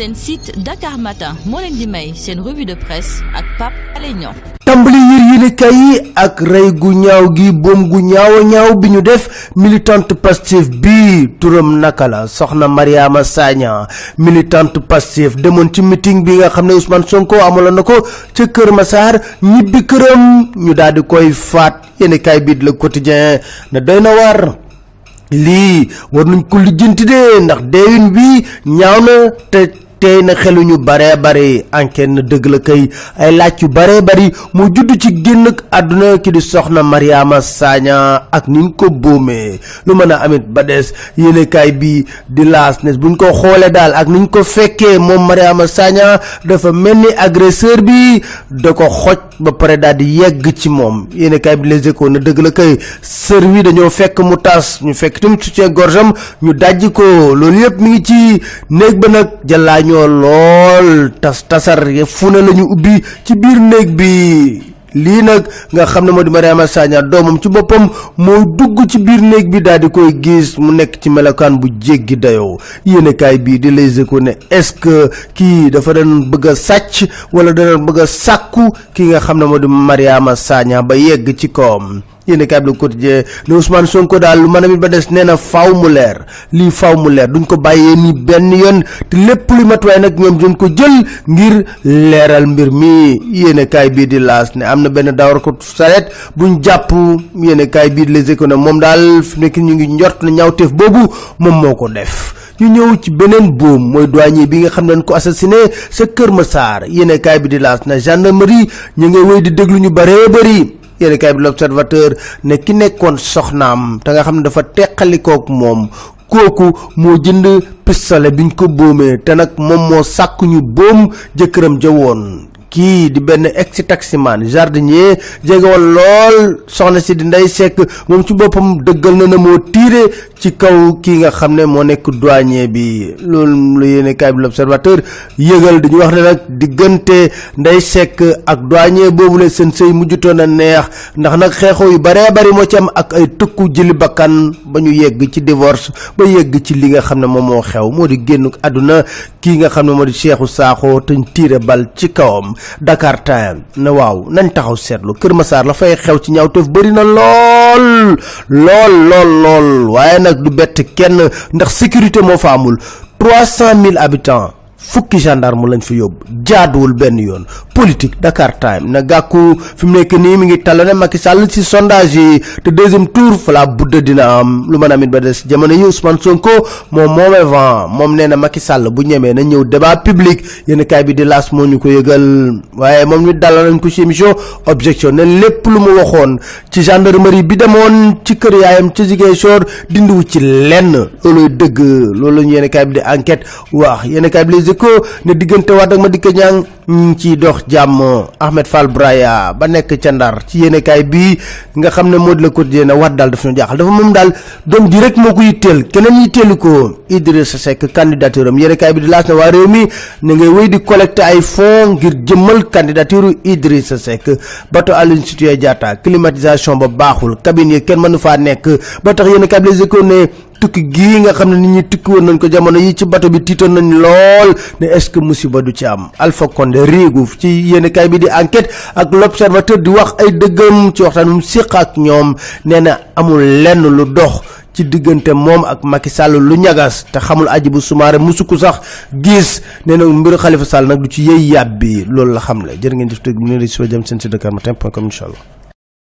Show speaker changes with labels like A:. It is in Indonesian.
A: seen site Dakar Matin moo leen di may seen revue de presse ak Pape Alé Niang.
B: Tàmbali yër yéenekaay yi ak rey gu ñaaw gi boom gu ñaaw ñaaw bi ñu def militante Pastef bi. Turam naka la? Soxna Mariama Sagna militante Pastef demoon ci meeting bi nga xam ne Ousmane Sonko amaloon na ko ca Kër Massar ñibbi këram. Ñu daal di koy faat. Yéenekaay bi Le Quotidien ne doy na war lii war nañ ko lijjanti de ndax deewin bi ñaaw na te tey na xelu ñu bare bare enquête na dëgg la kay. Ay laaj yu bare bari mu judd ci génn àdduna ki di soxna Mariama Sagna ak niñ ko boomee lu mën a amit ba des yéenekaay bi di laas ne buñ ko xoolee daal ak niñ ko fekkee moom Mariama Sagna dafa mel ni agresseur bi da ko xoj ba pare daal di yegg ci moom. Yéenekaay bi Les Échos na dëgg la kay. Sër wi dañoo fekk mu tas ñu fekk tamit soutien gorgam ñu dajji ko. Loolu yëpp mi ngi ci néeg ba nag jàllaa ñoo lool tas tasar fu ne la ñu ubbi ci biir néeg bi. Lii nag nga xam ne moo di Mariama Sagna doomam ci boppam moo dugg ci biir néeg bi daal di koy gis mu nekk ci melokaan bu jéggi dayoo. Yéenekaay bii di Les Échos ne est-ce que kii dafa doon bëgg a sàcc wala da bëgg a sàkku ki nga xam ne moo di Mariama Sagna ba yegg ci kawam yéen kaay bi Le Quotidien ne Ousmane Sonko daal lu mit ba des nee na faaw mu leer. Lii faaw mu leer duñ ko bàyyee ni benn yoon te lépp lu matuwaay nag ñoom duñ ko jël ngir leeral mbir mi. Yéen kaay bii di laas ne am na benn dawar ko saret buñ jàpp yéen kaay bii di Les Échos ne moom daal fi nekk ñu ngi njort na ñaawteef boobu moom moo ko def. Ñu ñëw ci beneen boom mooy douanier bi nga xam ne ko assassiné sa Kër Massar. Yéen kaay bi di laas na gendarmerie ñu wéy di déglu ñu bëree bëri yéen kaay bi l'observateur ne ki nekkoon soxnaam te nga xam ne dafa teqalikook moom. Kooku moo jënd pistolet biñ ko boomee te nag moom moo sàkku ñu boom jëkkëram ja kii di benn ex taximan jardinier jege woon lool soxna si di Ndeye Seck moom ci boppam dëggal na moo tiire ci kaw kii nga xam ne moo nekk douanier bi. Loolu la yéene kaay bi l'observateur yëgal dañu wax ne nag diggante Ndeye Seck ak douanier boobu la seen sëy mujjutoon a neex. Ndax nag xeexoo yu baree bari moo ci am ak ay tëkku jëli bakkan ba ñu yegg ci divorce ba yegg ci li nga xam ne moom moo xew. Moo di génn àdduna kii nga xam ne moo di Cheikhou Sakho te ñu tiire bal ci kawam Dakar Time ne waaw nañ taxaw seetlu Kër Massar la fay xew ci ñaawteef bëri na lool lool lool lool waaye nag du bett kenn ndax sécurité moo fa amul trois cent mille habitants fukki gendarme lañ fa yóbbu. Jaaduwul benn yoon. Politique Dakar Time. Na gàkku fi mu nekk nii mi ngi talone Macky Sall ci sondage yi. Te deuxième tour fa la budda dina am. Lu mën a amit ba des jamono yi Ousmane Sonko moom moomee vent. Moom nee na Macky Sall bu ñemee na ñëw débat public. Yéen kaay bi di laas moo ñu ko yëgal. Waaye moom ñu dalal nañ ko ci émission objection ne lépp lu mu waxoon ci gendarmerie bi demoon ci kër yaayam ci Ziguinchor dindiwu ci lenn. Looluy dëgg. Loolu ñu yéen kaay bi di enquête wax. Yéen kaay bi les ne diggante Wade ak Madické Niang ñu ciy dox jàmm Ahmed Fall Braya. Ba nekk ca Ndar ci yéenekaay bii nga xam ne moo di quotidien ne Wade daal dafa ñu jaaxal. Dafa moom daal doom ji rek moo keneen candidature am. Yéenekaay bi di laas na waa réew mi ngay di collecter ay fonds ngir jëmmal candidature Idrissa Seck. Bato Aline Sitoé Diatta climatisation ba baaxul cabine yi kenn mënu faa ba tax yéenekaay bi Les tukki gii nga xam ne nit ñi tukki woon nañ ko jamono yi ci bato bi tiitoon nañ lool ne est-ce que musiba du ci am. Alpha Condé réegu ci yéenekaay bi di enquête ak l'observateur di wax ay dëggam ci waxtaan mu séq ak ñoom nee na amul lenn lu dox ci diggante moom ak Macky Sall lu ñagas te xamul aji bu musuku sax gis nee na mbiru Khalifa Sall nag du ci yëy yàbbi loolu la xam la jërë ngeen tëg mu ne seen si Dakar Matin point com incha allah